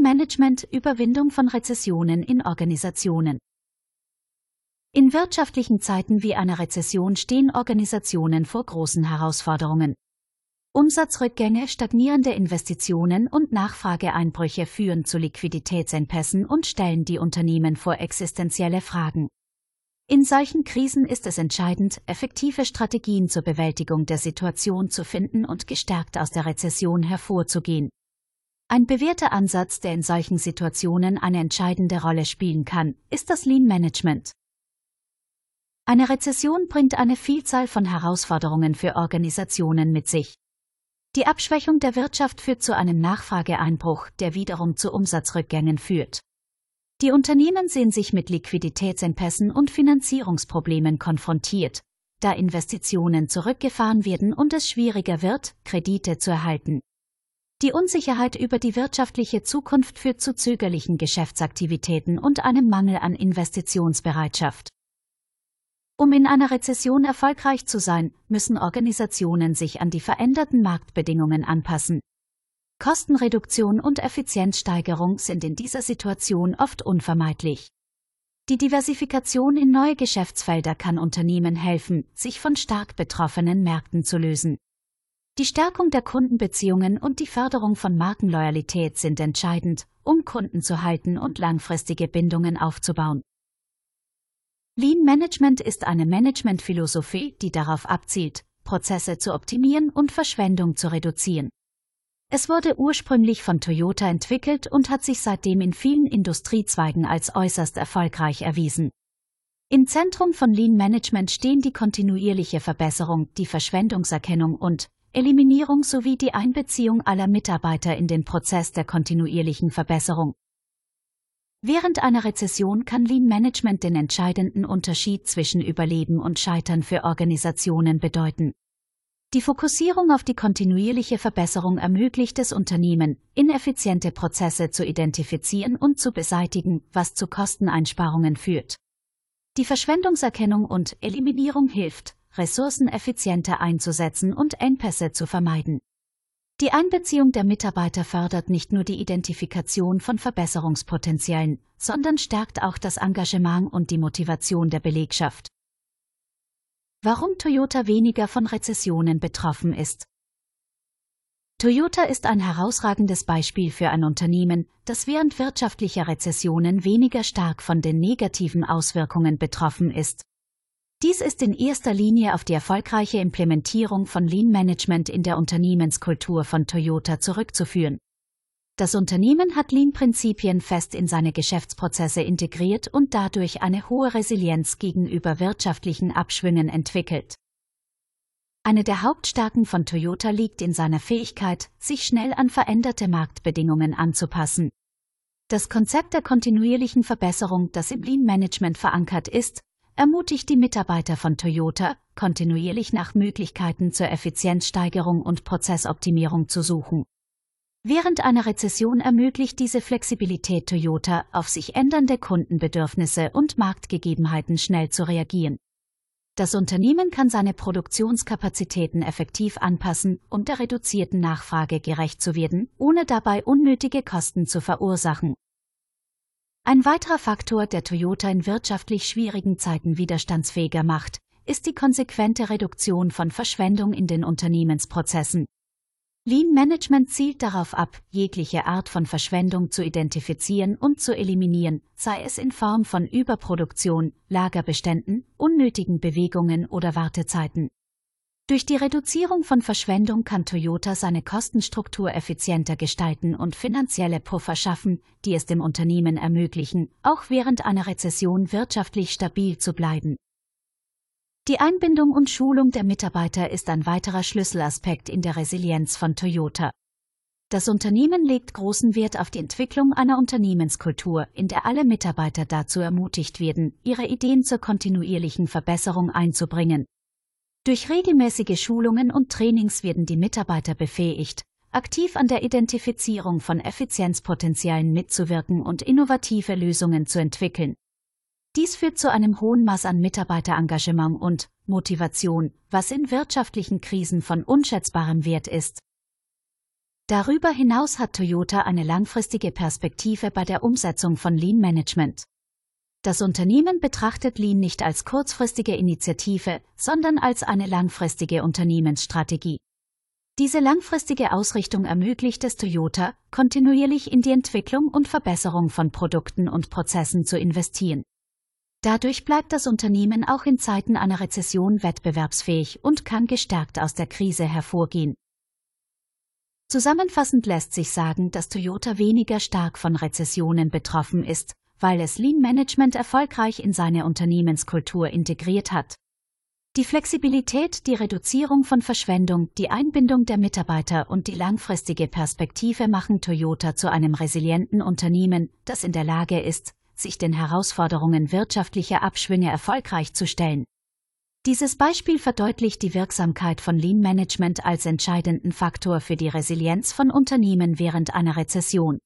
Management Überwindung von Rezessionen in Organisationen. In wirtschaftlichen Zeiten wie einer Rezession stehen Organisationen vor großen Herausforderungen. Umsatzrückgänge, stagnierende Investitionen und Nachfrageeinbrüche führen zu Liquiditätsengpässen und stellen die Unternehmen vor existenzielle Fragen. In solchen Krisen ist es entscheidend, effektive Strategien zur Bewältigung der Situation zu finden und gestärkt aus der Rezession hervorzugehen. Ein bewährter Ansatz, der in solchen Situationen eine entscheidende Rolle spielen kann, ist das Lean Management. Eine Rezession bringt eine Vielzahl von Herausforderungen für Organisationen mit sich. Die Abschwächung der Wirtschaft führt zu einem Nachfrageeinbruch, der wiederum zu Umsatzrückgängen führt. Die Unternehmen sehen sich mit Liquiditätsengpässen und Finanzierungsproblemen konfrontiert, da Investitionen zurückgefahren werden und es schwieriger wird, Kredite zu erhalten. Die Unsicherheit über die wirtschaftliche Zukunft führt zu zögerlichen Geschäftsaktivitäten und einem Mangel an Investitionsbereitschaft. Um in einer Rezession erfolgreich zu sein, müssen Organisationen sich an die veränderten Marktbedingungen anpassen. Kostenreduktion und Effizienzsteigerung sind in dieser Situation oft unvermeidlich. Die Diversifikation in neue Geschäftsfelder kann Unternehmen helfen, sich von stark betroffenen Märkten zu lösen. Die Stärkung der Kundenbeziehungen und die Förderung von Markenloyalität sind entscheidend, um Kunden zu halten und langfristige Bindungen aufzubauen. Lean Management ist eine Managementphilosophie, die darauf abzielt, Prozesse zu optimieren und Verschwendung zu reduzieren. Es wurde ursprünglich von Toyota entwickelt und hat sich seitdem in vielen Industriezweigen als äußerst erfolgreich erwiesen. Im Zentrum von Lean Management stehen die kontinuierliche Verbesserung, die Verschwendungserkennung und Eliminierung sowie die Einbeziehung aller Mitarbeiter in den Prozess der kontinuierlichen Verbesserung. Während einer Rezession kann Lean Management den entscheidenden Unterschied zwischen Überleben und Scheitern für Organisationen bedeuten. Die Fokussierung auf die kontinuierliche Verbesserung ermöglicht es Unternehmen, ineffiziente Prozesse zu identifizieren und zu beseitigen, was zu Kosteneinsparungen führt. Die Verschwendungserkennung und Eliminierung hilft, Ressourcen effizienter einzusetzen und Engpässe zu vermeiden. Die Einbeziehung der Mitarbeiter fördert nicht nur die Identifikation von Verbesserungspotenzialen, sondern stärkt auch das Engagement und die Motivation der Belegschaft. Warum Toyota weniger von Rezessionen betroffen ist. Toyota ist ein herausragendes Beispiel für ein Unternehmen, das während wirtschaftlicher Rezessionen weniger stark von den negativen Auswirkungen betroffen ist. Dies ist in erster Linie auf die erfolgreiche Implementierung von Lean Management in der Unternehmenskultur von Toyota zurückzuführen. Das Unternehmen hat Lean-Prinzipien fest in seine Geschäftsprozesse integriert und dadurch eine hohe Resilienz gegenüber wirtschaftlichen Abschwüngen entwickelt. Eine der Hauptstärken von Toyota liegt in seiner Fähigkeit, sich schnell an veränderte Marktbedingungen anzupassen. Das Konzept der kontinuierlichen Verbesserung, das im Lean Management verankert ist, ermutigt die Mitarbeiter von Toyota, kontinuierlich nach Möglichkeiten zur Effizienzsteigerung und Prozessoptimierung zu suchen. Während einer Rezession ermöglicht diese Flexibilität Toyota, auf sich ändernde Kundenbedürfnisse und Marktgegebenheiten schnell zu reagieren. Das Unternehmen kann seine Produktionskapazitäten effektiv anpassen, um der reduzierten Nachfrage gerecht zu werden, ohne dabei unnötige Kosten zu verursachen. Ein weiterer Faktor, der Toyota in wirtschaftlich schwierigen Zeiten widerstandsfähiger macht, ist die konsequente Reduktion von Verschwendung in den Unternehmensprozessen. Lean Management zielt darauf ab, jegliche Art von Verschwendung zu identifizieren und zu eliminieren, sei es in Form von Überproduktion, Lagerbeständen, unnötigen Bewegungen oder Wartezeiten. Durch die Reduzierung von Verschwendung kann Toyota seine Kostenstruktur effizienter gestalten und finanzielle Puffer schaffen, die es dem Unternehmen ermöglichen, auch während einer Rezession wirtschaftlich stabil zu bleiben. Die Einbindung und Schulung der Mitarbeiter ist ein weiterer Schlüsselaspekt in der Resilienz von Toyota. Das Unternehmen legt großen Wert auf die Entwicklung einer Unternehmenskultur, in der alle Mitarbeiter dazu ermutigt werden, ihre Ideen zur kontinuierlichen Verbesserung einzubringen. Durch regelmäßige Schulungen und Trainings werden die Mitarbeiter befähigt, aktiv an der Identifizierung von Effizienzpotenzialen mitzuwirken und innovative Lösungen zu entwickeln. Dies führt zu einem hohen Maß an Mitarbeiterengagement und Motivation, was in wirtschaftlichen Krisen von unschätzbarem Wert ist. Darüber hinaus hat Toyota eine langfristige Perspektive bei der Umsetzung von Lean Management. Das Unternehmen betrachtet Lean nicht als kurzfristige Initiative, sondern als eine langfristige Unternehmensstrategie. Diese langfristige Ausrichtung ermöglicht es Toyota, kontinuierlich in die Entwicklung und Verbesserung von Produkten und Prozessen zu investieren. Dadurch bleibt das Unternehmen auch in Zeiten einer Rezession wettbewerbsfähig und kann gestärkt aus der Krise hervorgehen. Zusammenfassend lässt sich sagen, dass Toyota weniger stark von Rezessionen betroffen ist, weil es Lean Management erfolgreich in seine Unternehmenskultur integriert hat. Die Flexibilität, die Reduzierung von Verschwendung, die Einbindung der Mitarbeiter und die langfristige Perspektive machen Toyota zu einem resilienten Unternehmen, das in der Lage ist, sich den Herausforderungen wirtschaftlicher Abschwünge erfolgreich zu stellen. Dieses Beispiel verdeutlicht die Wirksamkeit von Lean Management als entscheidenden Faktor für die Resilienz von Unternehmen während einer Rezession.